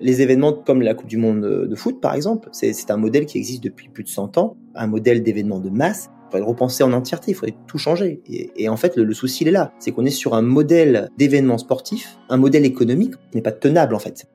Les événements comme la Coupe du Monde de foot, par exemple, c'est un modèle qui existe depuis plus de 100 ans, un modèle d'événement de masse. Il faudrait le repenser en entièreté, il faudrait tout changer. Et, en fait, le, le, souci, il est là. C'est qu'on est sur un modèle d'événement sportif, un modèle économique qui n'est pas tenable, en fait.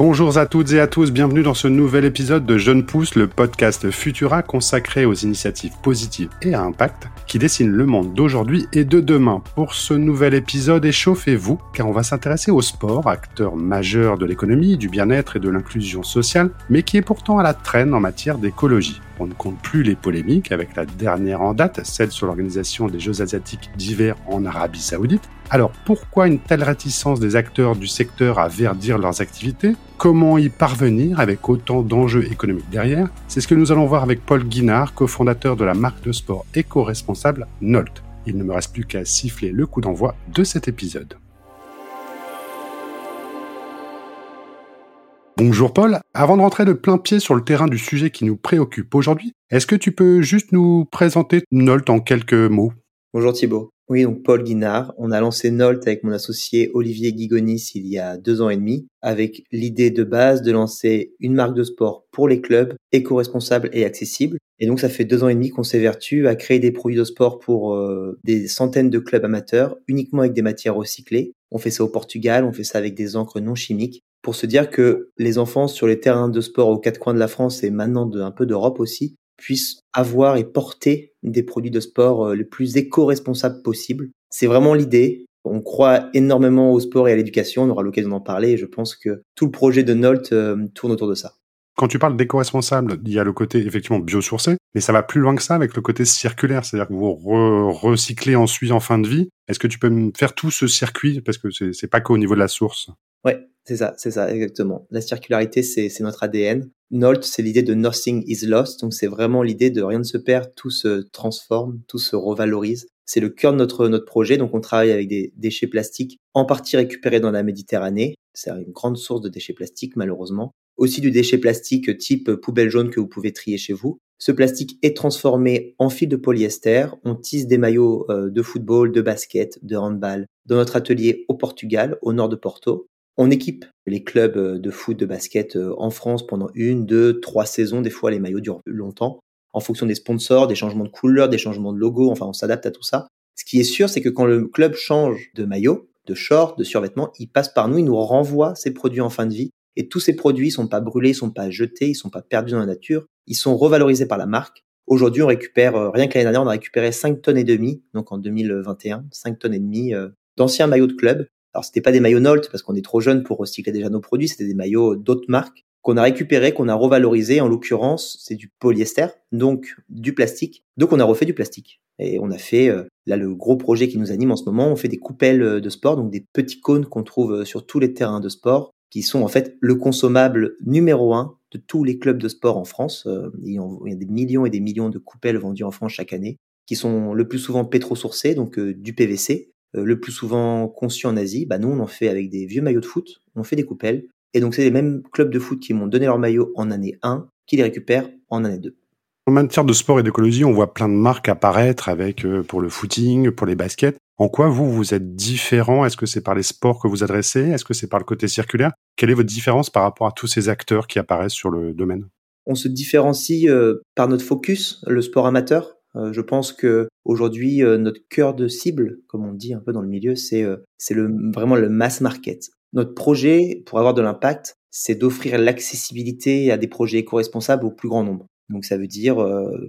Bonjour à toutes et à tous, bienvenue dans ce nouvel épisode de Jeune Pousse, le podcast Futura consacré aux initiatives positives et à impact qui dessinent le monde d'aujourd'hui et de demain. Pour ce nouvel épisode, échauffez-vous car on va s'intéresser au sport, acteur majeur de l'économie, du bien-être et de l'inclusion sociale, mais qui est pourtant à la traîne en matière d'écologie. On ne compte plus les polémiques avec la dernière en date, celle sur l'organisation des Jeux asiatiques d'hiver en Arabie saoudite. Alors pourquoi une telle réticence des acteurs du secteur à verdir leurs activités? Comment y parvenir avec autant d'enjeux économiques derrière? C'est ce que nous allons voir avec Paul Guinard, cofondateur de la marque de sport éco-responsable Nolt. Il ne me reste plus qu'à siffler le coup d'envoi de cet épisode. Bonjour Paul, avant de rentrer de plein pied sur le terrain du sujet qui nous préoccupe aujourd'hui, est-ce que tu peux juste nous présenter Nolt en quelques mots? Bonjour Thibault. Oui, donc Paul Guinard. On a lancé Nolt avec mon associé Olivier Guigonis il y a deux ans et demi, avec l'idée de base de lancer une marque de sport pour les clubs, éco-responsable et accessible. Et donc ça fait deux ans et demi qu'on s'évertue à créer des produits de sport pour euh, des centaines de clubs amateurs, uniquement avec des matières recyclées. On fait ça au Portugal, on fait ça avec des encres non chimiques pour se dire que les enfants sur les terrains de sport aux quatre coins de la France et maintenant un peu d'Europe aussi puissent avoir et porter des produits de sport euh, les plus éco-responsables possibles. C'est vraiment l'idée. On croit énormément au sport et à l'éducation. On aura l'occasion d'en parler et je pense que tout le projet de Nolt euh, tourne autour de ça. Quand tu parles d'éco-responsable, il y a le côté effectivement biosourcé, mais ça va plus loin que ça avec le côté circulaire, c'est-à-dire que vous recyclez ensuite en fin de vie. Est-ce que tu peux me faire tout ce circuit? Parce que c'est pas qu'au niveau de la source Ouais, c'est ça, c'est ça, exactement. La circularité, c'est notre ADN. Nolt, c'est l'idée de nothing is lost. Donc, c'est vraiment l'idée de rien ne se perd, tout se transforme, tout se revalorise. C'est le cœur de notre, notre projet. Donc, on travaille avec des déchets plastiques en partie récupérés dans la Méditerranée. C'est une grande source de déchets plastiques, malheureusement. Aussi du déchet plastique type poubelle jaune que vous pouvez trier chez vous. Ce plastique est transformé en fil de polyester. On tisse des maillots euh, de football, de basket, de handball dans notre atelier au Portugal, au nord de Porto. On équipe les clubs euh, de foot, de basket euh, en France pendant une, deux, trois saisons. Des fois, les maillots durent longtemps en fonction des sponsors, des changements de couleur, des changements de logo. Enfin, on s'adapte à tout ça. Ce qui est sûr, c'est que quand le club change de maillot, de short, de survêtement, il passe par nous, il nous renvoie ses produits en fin de vie. Et tous ces produits ne sont pas brûlés, ils sont pas jetés, ils sont pas perdus dans la nature, ils sont revalorisés par la marque. Aujourd'hui, on récupère, euh, rien que l'année dernière, on a récupéré 5 tonnes et demi, donc en 2021, 5 tonnes et demi d'anciens maillots de club alors c'était pas des maillots Nolt parce qu'on est trop jeune pour recycler déjà nos produits, c'était des maillots d'autres marques qu'on a récupérés, qu'on a revalorisés. En l'occurrence, c'est du polyester, donc du plastique. Donc on a refait du plastique. Et on a fait, euh, là le gros projet qui nous anime en ce moment, on fait des coupelles euh, de sport, donc des petits cônes qu'on trouve euh, sur tous les terrains de sport, qui sont en fait le consommable numéro un de tous les clubs de sport en France. Il y a des millions et des millions de coupelles vendues en France chaque année, qui sont le plus souvent pétro-sourcées, donc du PVC, le plus souvent conçu en Asie, bah nous on en fait avec des vieux maillots de foot, on fait des coupelles, et donc c'est les mêmes clubs de foot qui m'ont donné leur maillot en année 1 qui les récupèrent en année 2. En matière de sport et d'écologie, on voit plein de marques apparaître avec euh, pour le footing, pour les baskets. En quoi vous, vous êtes différent? Est-ce que c'est par les sports que vous adressez? Est-ce que c'est par le côté circulaire? Quelle est votre différence par rapport à tous ces acteurs qui apparaissent sur le domaine? On se différencie euh, par notre focus, le sport amateur. Euh, je pense que aujourd'hui euh, notre cœur de cible, comme on dit un peu dans le milieu, c'est euh, c'est le vraiment le mass market. Notre projet, pour avoir de l'impact, c'est d'offrir l'accessibilité à des projets éco-responsables au plus grand nombre. Donc ça veut dire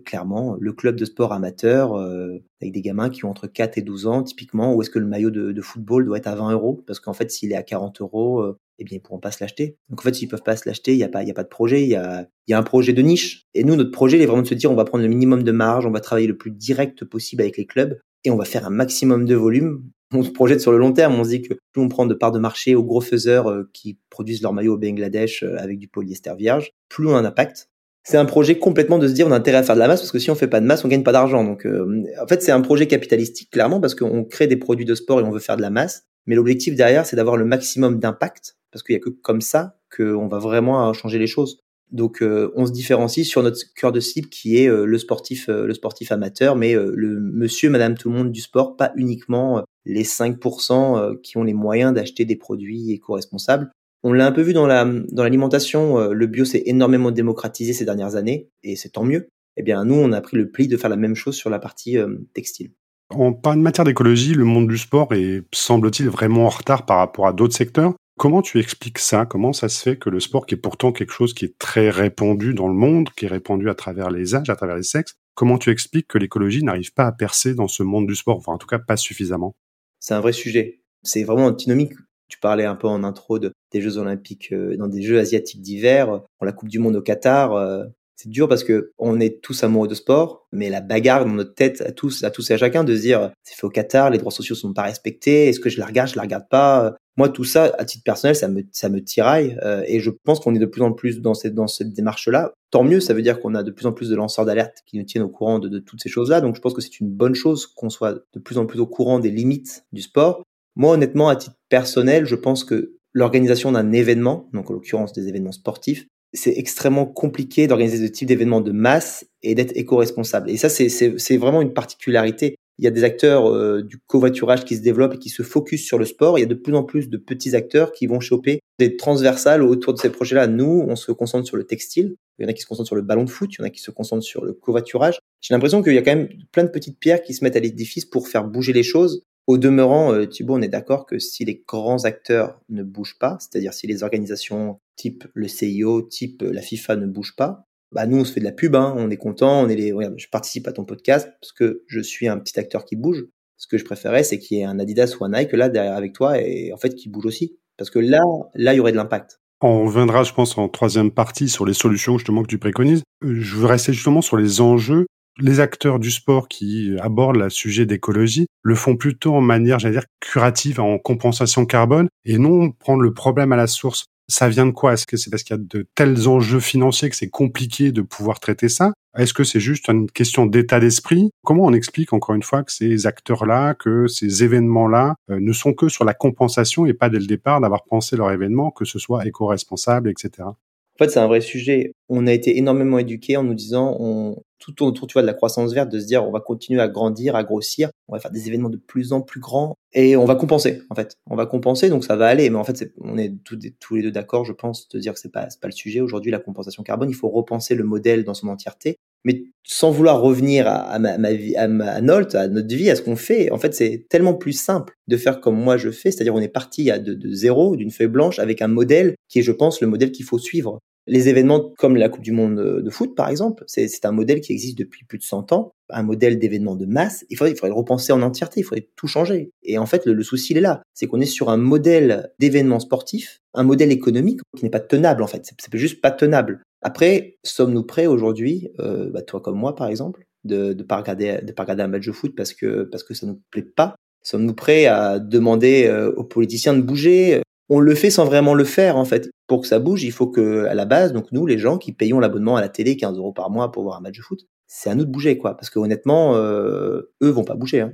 clairement le club de sport amateur avec des gamins qui ont entre 4 et 12 ans typiquement où est-ce que le maillot de, football doit être à 20 euros? Parce qu'en fait s'il est à 40 euros eh bien, ils pourront pas se l'acheter. Donc, en fait, s'ils peuvent pas se l'acheter, il n'y a pas, a pas de projet, il y a, y a un projet de niche. Et nous, notre projet, il est vraiment de se dire, on va prendre le minimum de marge, on va travailler le plus direct possible avec les clubs et on va faire un maximum de volume. On se projette sur le long terme. On se dit que plus on prend de parts de marché aux gros faiseurs euh, qui produisent leurs maillots au Bangladesh euh, avec du polyester vierge, plus on a un impact. C'est un projet complètement de se dire on a intérêt à faire de la masse parce que si on fait pas de masse, on gagne pas d'argent. Donc, euh, en fait, c'est un projet capitalistique clairement parce qu'on crée des produits de sport et on veut faire de la masse. Mais l'objectif derrière, c'est d'avoir le maximum d'impact parce qu'il y a que comme ça qu'on va vraiment changer les choses. Donc on se différencie sur notre cœur de cible qui est le sportif le sportif amateur, mais le monsieur, madame, tout le monde du sport, pas uniquement les 5% qui ont les moyens d'acheter des produits éco-responsables. On l'a un peu vu dans la dans l'alimentation, le bio s'est énormément démocratisé ces dernières années et c'est tant mieux. Eh bien nous, on a pris le pli de faire la même chose sur la partie textile. En matière d'écologie, le monde du sport est, semble-t-il, vraiment en retard par rapport à d'autres secteurs. Comment tu expliques ça? Comment ça se fait que le sport, qui est pourtant quelque chose qui est très répandu dans le monde, qui est répandu à travers les âges, à travers les sexes, comment tu expliques que l'écologie n'arrive pas à percer dans ce monde du sport? Enfin, en tout cas, pas suffisamment. C'est un vrai sujet. C'est vraiment antinomique. Tu parlais un peu en intro des Jeux Olympiques, euh, dans des Jeux asiatiques d'hiver, pour la Coupe du Monde au Qatar. Euh, c'est dur parce que on est tous amoureux de sport, mais la bagarre dans notre tête à tous, à tous et à chacun de se dire c'est fait au Qatar, les droits sociaux sont pas respectés, est-ce que je la regarde, je la regarde pas. Moi, tout ça, à titre personnel, ça me ça me tiraille euh, et je pense qu'on est de plus en plus dans cette dans cette démarche-là. Tant mieux, ça veut dire qu'on a de plus en plus de lanceurs d'alerte qui nous tiennent au courant de, de toutes ces choses-là. Donc, je pense que c'est une bonne chose qu'on soit de plus en plus au courant des limites du sport. Moi, honnêtement, à titre personnel, je pense que l'organisation d'un événement, donc en l'occurrence des événements sportifs, c'est extrêmement compliqué d'organiser ce type d'événement de masse et d'être éco-responsable. Et ça, c'est vraiment une particularité. Il y a des acteurs euh, du covoiturage qui se développent et qui se focus sur le sport. Il y a de plus en plus de petits acteurs qui vont choper des transversales autour de ces projets-là. Nous, on se concentre sur le textile. Il y en a qui se concentrent sur le ballon de foot. Il y en a qui se concentrent sur le covoiturage. J'ai l'impression qu'il y a quand même plein de petites pierres qui se mettent à l'édifice pour faire bouger les choses. Au demeurant, euh, Thibault, on est d'accord que si les grands acteurs ne bougent pas, c'est-à-dire si les organisations type le CIO, type la FIFA ne bougent pas, bah nous on se fait de la pub, hein, on est content, on est les, regarde, je participe à ton podcast parce que je suis un petit acteur qui bouge. Ce que je préférais, c'est qu'il y ait un Adidas ou un Nike là derrière avec toi et en fait qui bouge aussi, parce que là, là il y aurait de l'impact. On reviendra, je pense, en troisième partie sur les solutions justement que tu préconises. Euh, je veux rester justement sur les enjeux les acteurs du sport qui abordent le sujet d'écologie le font plutôt en manière, j'allais dire, curative, en compensation carbone, et non prendre le problème à la source. Ça vient de quoi? Est-ce que c'est parce qu'il y a de tels enjeux financiers que c'est compliqué de pouvoir traiter ça? Est-ce que c'est juste une question d'état d'esprit? Comment on explique encore une fois que ces acteurs-là, que ces événements-là euh, ne sont que sur la compensation et pas dès le départ d'avoir pensé leur événement, que ce soit éco-responsable, etc. En fait, c'est un vrai sujet. On a été énormément éduqués en nous disant, tout autour, tu vois, de la croissance verte, de se dire, on va continuer à grandir, à grossir, on va faire des événements de plus en plus grands et on va compenser, en fait. On va compenser, donc ça va aller. Mais en fait, on est tous, les deux d'accord, je pense, de dire que c'est pas, pas le sujet. Aujourd'hui, la compensation carbone, il faut repenser le modèle dans son entièreté. Mais sans vouloir revenir à, ma, vie, à, ma, à notre vie, à ce qu'on fait, en fait, c'est tellement plus simple de faire comme moi je fais. C'est-à-dire, on est parti à de zéro, d'une feuille blanche, avec un modèle qui est, je pense, le modèle qu'il faut suivre. Les événements comme la Coupe du Monde de foot, par exemple, c'est un modèle qui existe depuis plus de 100 ans, un modèle d'événement de masse. Il faudrait, le repenser en entièreté, il faudrait tout changer. Et en fait, le, souci, il est là. C'est qu'on est sur un modèle d'événement sportif, un modèle économique qui n'est pas tenable, en fait. C'est juste pas tenable. Après, sommes-nous prêts aujourd'hui, euh, bah, toi comme moi, par exemple, de ne pas, regarder, un match de foot parce que, parce que ça nous plaît pas? Sommes-nous prêts à demander euh, aux politiciens de bouger on le fait sans vraiment le faire en fait. Pour que ça bouge, il faut que à la base, donc nous les gens qui payons l'abonnement à la télé 15 euros par mois pour voir un match de foot, c'est à nous de bouger quoi. Parce que honnêtement, euh, eux vont pas bouger. Hein.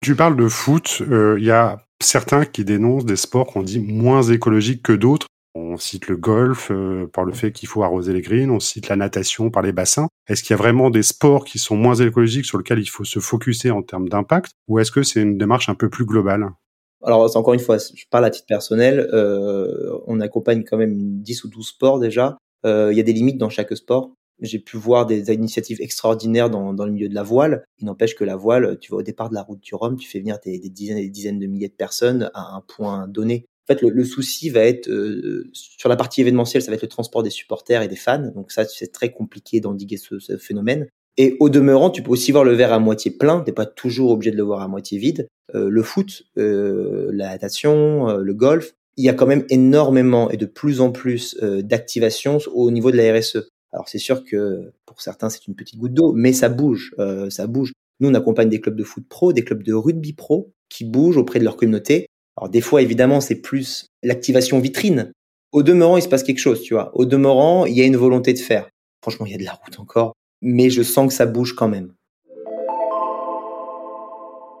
Tu parles de foot, il euh, y a certains qui dénoncent des sports qu'on dit moins écologiques que d'autres. On cite le golf euh, par le fait qu'il faut arroser les greens, on cite la natation par les bassins. Est-ce qu'il y a vraiment des sports qui sont moins écologiques sur lesquels il faut se focuser en termes d'impact? Ou est-ce que c'est une démarche un peu plus globale? Alors, encore une fois, je parle à titre personnel, euh, on accompagne quand même 10 ou 12 sports déjà. Euh, il y a des limites dans chaque sport. J'ai pu voir des initiatives extraordinaires dans, dans le milieu de la voile. Il n'empêche que la voile, tu vas au départ de la route du Rhum, tu fais venir des, dizaines et des dizaines de milliers de personnes à un point donné. En fait, le, souci va être euh, sur la partie événementielle, ça va être le transport des supporters et des fans. Donc ça, c'est très compliqué d'endiguer ce, ce, phénomène. Et au demeurant, tu peux aussi voir le verre à moitié plein. T'es pas toujours obligé de le voir à moitié vide. Euh, le foot, euh, la natation, euh, le golf, il y a quand même énormément et de plus en plus d'activations au niveau de la RSE. Alors c'est sûr que pour certains c'est une petite goutte d'eau, mais ça bouge, ça bouge. Nous on accompagne des clubs de foot pro, des clubs de rugby pro qui bougent auprès de leur communauté. Alors des fois évidemment c'est plus l'activation vitrine. Au demeurant il se passe quelque chose, tu vois. Au demeurant il y a une volonté de faire. Franchement il y a de la route encore, mais je sens que ça bouge quand même.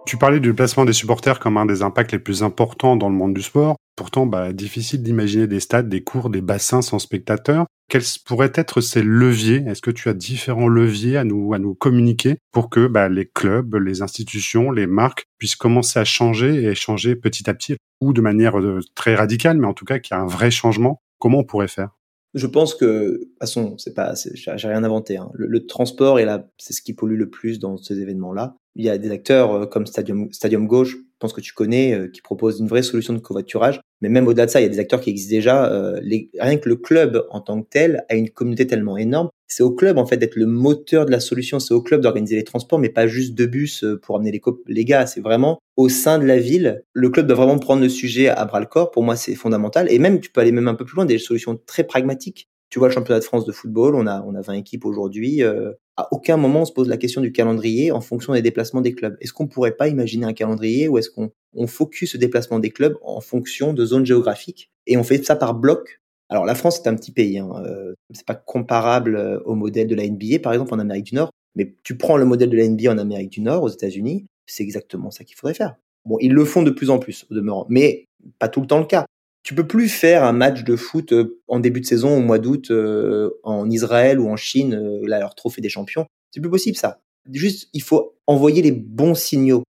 Tu parlais du placement des supporters comme un des impacts les plus importants dans le monde du sport. Pourtant, bah, difficile d'imaginer des stades, des cours, des bassins sans spectateurs. quels pourraient être ces leviers? Est-ce que tu as différents leviers à nous à nous communiquer pour que bah, les clubs, les institutions, les marques puissent commencer à changer et changer petit à petit ou de manière euh, très radicale, mais en tout cas qu'il y a un vrai changement? Comment on pourrait faire? Je pense que, de toute façon, c'est pas, j'ai rien inventé. Hein. Le, le, transport est là, c'est ce qui pollue le plus dans ces événements-là. Il y a des acteurs euh, comme Stadium, Stadium Gauche, pense que tu connais, euh, qui proposent une vraie solution de covoiturage. Mais même au-delà de ça, il y a des acteurs qui existent déjà. Euh, rien que le club en tant que tel a une communauté tellement énorme. C'est au club en fait d'être le moteur de la solution. C'est au club d'organiser les transports, mais pas juste de bus pour amener les, les gars. C'est vraiment au sein de la ville. Le club doit vraiment prendre le sujet à bras le corps. Pour moi, c'est fondamental. Et même, tu peux aller même un peu plus loin, des solutions très pragmatiques. Tu vois le championnat de France de football, on a on a 20 équipes aujourd'hui. Euh, à aucun moment on se pose la question du calendrier en fonction des déplacements des clubs. Est-ce qu'on pourrait pas imaginer un calendrier ou est-ce qu'on on focus ce déplacement des clubs en fonction de zones géographiques et on fait ça par bloc? Alors la France c'est un petit pays, hein, euh, c'est pas comparable euh, au modèle de la NBA par exemple en Amérique du Nord, mais tu prends le modèle de la NBA en Amérique du Nord, aux États-Unis, c'est exactement ça qu'il faudrait faire. Bon, ils le font de plus en plus au demeurant, mais pas tout le temps le cas tu peux plus faire un match de foot euh, en début de saison au mois d'août euh, en Israël ou en Chine, euh, là leur trophée des champions. C'est plus possible ça. Juste, il faut envoyer les bons signaux.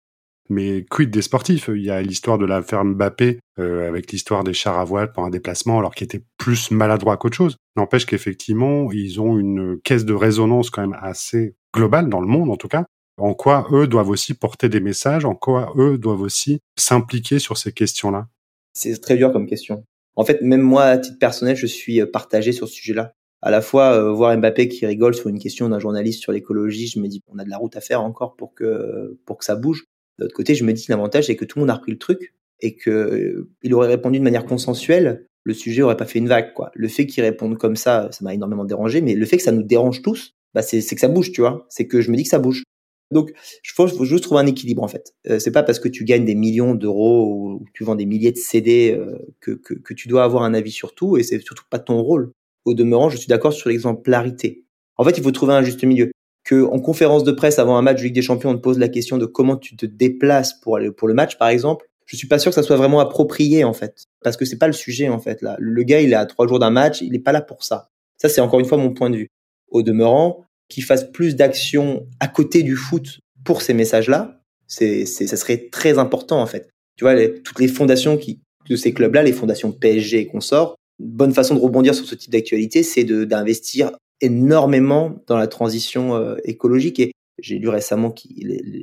Mais quid des sportifs Il y a l'histoire de l'affaire Mbappé avec l'histoire des chars à voile pour un déplacement, alors qu'ils étaient plus maladroits qu'autre chose. N'empêche qu'effectivement, ils ont une caisse de résonance quand même assez globale dans le monde, en tout cas. En quoi eux doivent aussi porter des messages, en quoi eux doivent aussi s'impliquer sur ces questions-là? C'est très dur comme question. En fait, même moi, à titre personnel, je suis euh, partagé sur ce sujet-là. À la fois, euh, voir Mbappé qui rigole sur une question d'un journaliste sur l'écologie, je me dis, on a de la route à faire encore pour que, pour que ça bouge. D'autre côté, je me dis, l'avantage, c'est que tout le monde a repris le truc et que euh, il aurait répondu de manière consensuelle, le sujet aurait pas fait une vague, quoi. Le fait qu'il réponde comme ça, ça m'a énormément dérangé, mais le fait que ça nous dérange tous, bah, c'est que ça bouge, tu vois. C'est que je me dis que ça bouge. Donc, je pense qu'il faut juste trouver un équilibre en fait. Euh, c'est pas parce que tu gagnes des millions d'euros ou tu vends des milliers de CD euh, que, que, que, tu dois avoir un avis sur tout et c'est surtout pas ton rôle. Au demeurant, je suis d'accord sur l'exemplarité. En fait, il faut trouver un juste milieu. Que en conférence de presse avant un match de Ligue des Champions, on te pose la question de comment tu te déplaces pour aller pour le match, par exemple. Je suis pas sûr que ça soit vraiment approprié en fait, parce que c'est pas le sujet en fait là. Le gars, il est à trois jours d'un match, il est pas là pour ça. Ça, c'est encore une fois mon point de vue. Au demeurant, qui fasse plus d'actions à côté du foot pour ces messages-là, c'est, ça serait très important en fait. Tu vois, toutes les fondations qui, de ces clubs-là, les fondations PSG et consorts, bonne façon de rebondir sur ce type d'actualité, c'est d'investir énormément dans la transition euh, écologique. Et j'ai lu récemment,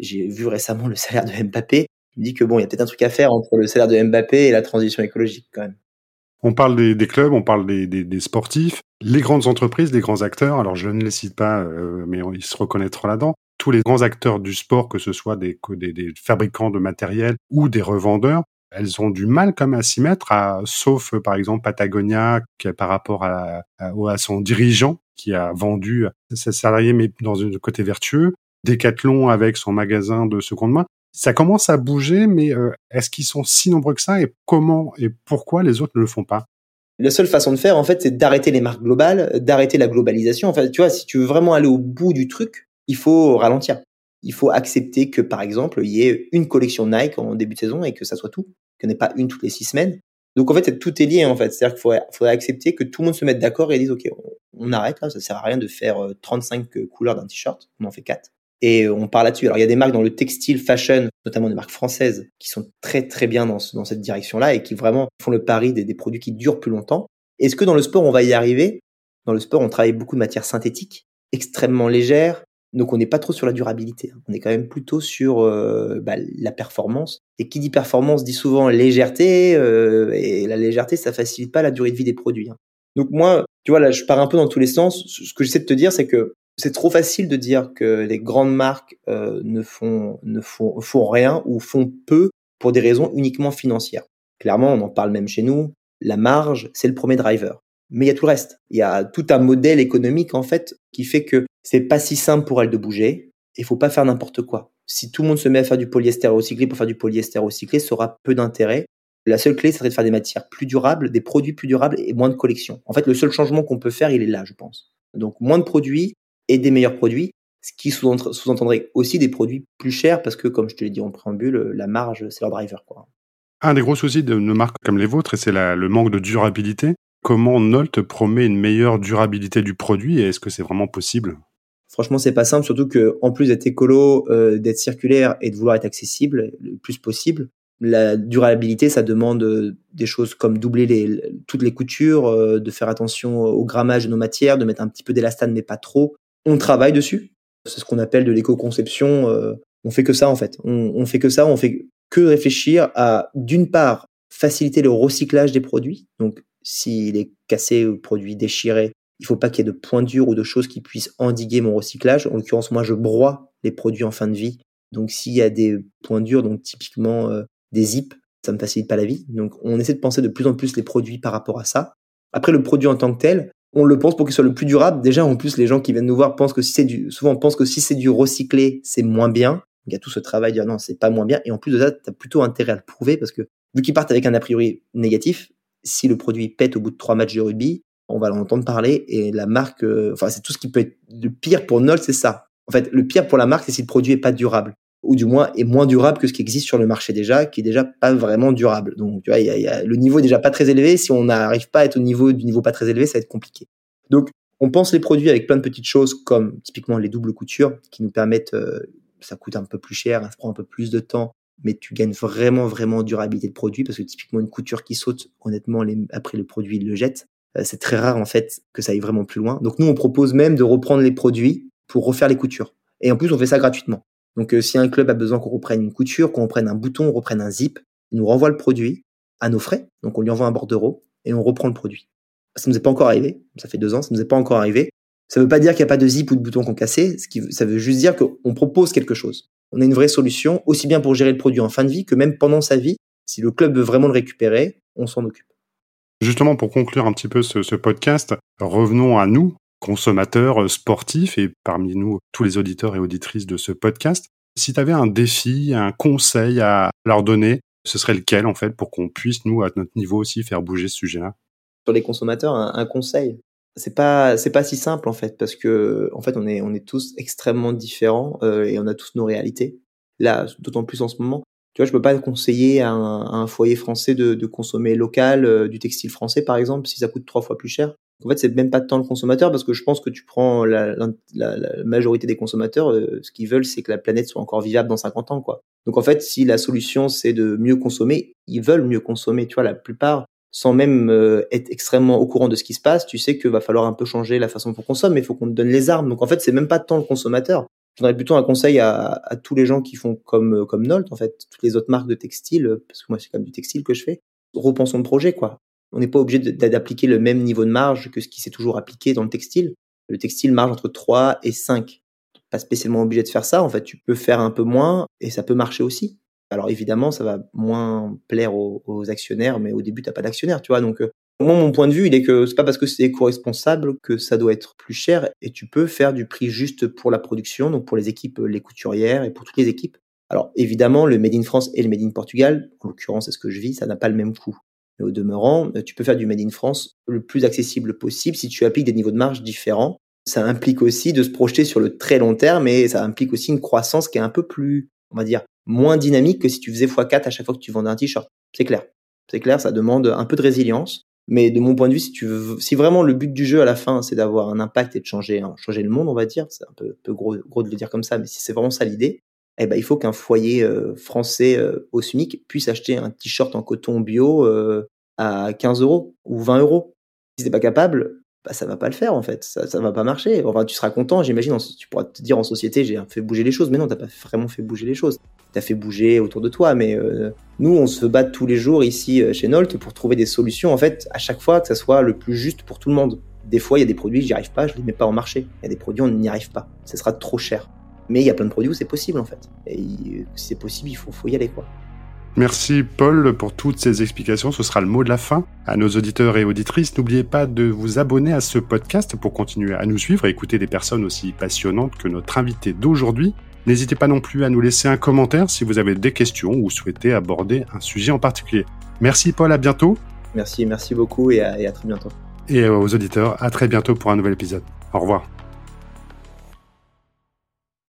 j'ai vu récemment le salaire de Mbappé. Je me dis que bon, il y a peut-être un truc à faire entre le salaire de Mbappé et la transition écologique quand même. On parle des, clubs, on parle des, sportifs, les grandes entreprises, les grands acteurs. Alors je ne les cite pas, euh, mais ils se reconnaîtront là-dedans. Tous les grands acteurs du sport, que ce soit des, des, fabricants de matériel ou des revendeurs, elles ont du mal comme à s'y mettre, à, sauf par exemple Patagonia, qui par rapport à, à, son dirigeant qui a vendu ses salariés mais dans un côté vertueux, Decathlon avec son magasin de seconde main ça commence à bouger, mais euh, est-ce qu'ils sont si nombreux que ça et comment et pourquoi les autres ne le font pas? La seule façon de faire, en fait, c'est d'arrêter les marques globales, d'arrêter la globalisation. En fait, tu vois, si tu veux vraiment aller au bout du truc, il faut ralentir. Il faut accepter que, par exemple, il y ait une collection Nike en début de saison et que ça soit tout, qu'il n'y ait pas une toutes les six semaines. Donc en fait, tout est lié en fait. C'est-à-dire qu'il faudrait, accepter que tout le monde se mette d'accord et dise ok, on, arrête là, ça sert à rien de faire 35 euh, couleurs d'un t-shirt, on en fait 4 et on parle là-dessus. Alors il y a des marques dans le textile, fashion, notamment des marques françaises, qui sont très très bien dans, dans cette direction-là et qui vraiment font le pari des, des produits qui durent plus longtemps. Est-ce que dans le sport on va y arriver? Dans le sport, on travaille beaucoup de matières synthétiques, extrêmement légères, donc on n'est pas trop sur la durabilité. Hein. On est quand même plutôt sur euh, bah, la performance. Et qui dit performance dit souvent légèreté, euh, et la légèreté ça facilite pas la durée de vie des produits. Hein. Donc moi, tu vois là, je pars un peu dans tous les sens. Ce que j'essaie de te dire, c'est que c'est trop facile de dire que les grandes marques euh, ne font ne font, font rien ou font peu pour des raisons uniquement financières. Clairement, on en parle même chez nous. La marge, c'est le premier driver. Mais il y a tout le reste. Il y a tout un modèle économique en fait qui fait que c'est pas si simple pour elles de bouger. Il faut pas faire n'importe quoi. Si tout le monde se met à faire du polyester recyclé pour faire du polyester recyclé, ça aura peu d'intérêt. La seule clé, serait de faire des matières plus durables, des produits plus durables et moins de collection. En fait, le seul changement qu'on peut faire, il est là, je pense. Donc moins de produits, et des meilleurs produits, ce qui sous-entendrait aussi des produits plus chers parce que, comme je te l'ai dit en préambule, la marge, c'est leur driver. Quoi. Un des gros soucis de nos marques comme les vôtres, c'est le manque de durabilité. comment Nolt promet une meilleure durabilité du produit et est-ce que c'est vraiment possible? Franchement, c'est pas simple, surtout que en plus d'être écolo, euh, d'être circulaire et de vouloir être accessible le plus possible, la durabilité, ça demande euh, des choses comme doubler les, toutes les coutures, euh, de faire attention au grammage de nos matières, de mettre un petit peu d'élastane mais pas trop. On travaille dessus. C'est ce qu'on appelle de l'éco-conception. on fait que ça en fait. On, fait que ça. On fait que réfléchir à d'une part faciliter le recyclage des produits. Donc, s'il est cassé ou produit déchiré, il faut pas qu'il y ait de pointures ou de choses qui puissent endiguer mon recyclage. En l'occurrence, moi, je broie les produits en fin de vie. Donc, s'il y a des pointures, donc typiquement euh, des zips, ça me facilite pas la vie. Donc, on essaie de penser de plus en plus les produits par rapport à ça. Après, le produit en tant que tel, on le pense pour qu'il soit le plus durable. Déjà, en plus, les gens qui viennent nous voir pensent que si c'est du, souvent on pense que si c'est du recyclé, c'est moins bien. Il y a tout ce travail de dire non, c'est pas moins bien. Et en plus de ça, tu as plutôt intérêt à le prouver parce que vu qu'ils partent avec un a priori négatif, si le produit pète au bout de trois matchs de rugby, on va l'entendre parler et la marque, euh, enfin, c'est tout ce qui peut être le pire pour Nol, c'est ça. En fait, le pire pour la marque, c'est si le produit est pas durable ou du moins est moins durable que ce qui existe sur le marché déjà, qui est déjà pas vraiment durable. Donc, tu vois, y a, le niveau est déjà pas très élevé. Si on n'arrive pas à être au niveau du niveau pas très élevé, ça va être compliqué. Donc, on pense les produits avec plein de petites choses comme typiquement les doubles coutures qui nous permettent, euh, ça coûte un peu plus cher, ça prend un peu plus de temps, mais tu gagnes vraiment, vraiment en durabilité de produit parce que typiquement une couture qui saute, honnêtement, après le produit, il le jette. Euh, c'est très rare en fait que ça aille vraiment plus loin. Donc nous, on propose même de reprendre les produits pour refaire les coutures. Et en plus, on fait ça gratuitement. Donc euh, si un club a besoin qu'on reprenne une couture, qu'on reprenne un bouton, on reprenne un zip, il nous renvoie le produit à nos frais. Donc on lui envoie un bordereau et on reprend le produit. Ça ne nous est pas encore arrivé. Ça fait deux ans, ça ne nous est pas encore arrivé. Ça ne veut pas dire qu'il n'y a pas de zip ou de bouton qu'on cassé. Ce qui, ça veut juste dire qu'on propose quelque chose. On a une vraie solution, aussi bien pour gérer le produit en fin de vie que même pendant sa vie. Si le club veut vraiment le récupérer, on s'en occupe. Justement, pour conclure un petit peu ce, podcast, revenons à nous, consommateurs sportifs, et parmi nous, tous les auditeurs et auditrices de ce podcast. Si tu avais un défi, un conseil à leur donner, ce serait lequel, en fait, pour qu'on puisse, nous, à notre niveau aussi, faire bouger ce sujet-là? Sur les consommateurs, un, conseil. C'est pas c'est pas si simple en fait parce que en fait on est on est tous extrêmement différents euh, et on a tous nos réalités. Là d'autant plus en ce moment tu vois je peux pas conseiller à un, foyer français de, consommer local euh, du textile français par exemple si ça coûte trois fois plus cher en fait c'est même pas tant le consommateur parce que je pense que tu prends la, majorité des consommateurs euh, ce qu'ils veulent c'est que la planète soit encore vivable dans 50 ans quoi donc en fait si la solution c'est de mieux consommer ils veulent mieux consommer tu vois la plupart sans même euh, être extrêmement au courant de ce qui se passe, tu sais qu'il va falloir un peu changer la façon dont on consomme, mais il faut qu'on te donne les armes. Donc en fait, c'est même pas tant le consommateur. Je donnerais plutôt un conseil à, à, tous les gens qui font comme euh, comme Nolt, en fait, toutes les autres marques de textile, parce que moi c'est comme du textile que je fais. Repensons le projet, quoi. On n'est pas obligé d'appliquer le même niveau de marge que ce qui s'est toujours appliqué dans le textile. Le textile marge entre 3 et 5. Pas spécialement obligé de faire ça. En fait, tu peux faire un peu moins et ça peut marcher aussi. Alors évidemment, ça va moins plaire aux, actionnaires, mais au début, t'as pas d'actionnaire, tu vois. Donc euh, moi, mon point de vue, il est que c'est pas parce que c'est éco-responsable que ça doit être plus cher, et tu peux faire du prix juste pour la production, donc pour les équipes, les couturières et pour toutes les équipes. Alors évidemment, le Made in France et le Made in Portugal, en l'occurrence, c'est ce que je vis, ça n'a pas le même coût. Mais au demeurant, euh, tu peux faire du Made in France le plus accessible possible si tu appliques des niveaux de marge différents. Ça implique aussi de se projeter sur le très long terme et ça implique aussi une croissance qui est un peu plus, on va dire, moins dynamique que si tu faisais x4 à chaque fois que tu vendais un t-shirt. C'est clair. C'est clair, ça demande un peu de résilience. Mais de mon point de vue, si tu si vraiment le but du jeu à la fin, c'est d'avoir un impact et de changer, hein, changer le monde, on va dire, c'est un peu, gros, de le dire comme ça, mais si c'est vraiment ça l'idée, eh ben, il faut qu'un foyer euh, français euh, au SMIC puisse acheter un t-shirt en coton bio euh, à 15 euros ou 20 euros. Si c'est pas capable, bah, ça va pas le faire en fait, ça, ça va pas marcher. Enfin, tu seras content, j'imagine, tu pourras te dire en société, j'ai fait bouger les choses, mais non, t'as pas vraiment fait bouger les choses. T'as fait bouger autour de toi, mais euh, nous, on se bat tous les jours ici euh, chez Nolt pour trouver des solutions, en fait, à chaque fois que ça soit le plus juste pour tout le monde. Des fois, il y a des produits, j'y arrive pas, je les mets pas en marché. Il y a des produits, on n'y arrive pas. Ce sera trop cher. Mais il y a plein de produits où c'est possible, en fait. Et si c'est possible, il faut, faut y aller, quoi. Merci Paul pour toutes ces explications. Ce sera le mot de la fin. À nos auditeurs et auditrices, n'oubliez pas de vous abonner à ce podcast pour continuer à nous suivre et écouter des personnes aussi passionnantes que notre invité d'aujourd'hui. N'hésitez pas non plus à nous laisser un commentaire si vous avez des questions ou souhaitez aborder un sujet en particulier. Merci Paul, à bientôt. Merci, merci beaucoup et à, et à très bientôt. Et aux auditeurs, à très bientôt pour un nouvel épisode. Au revoir.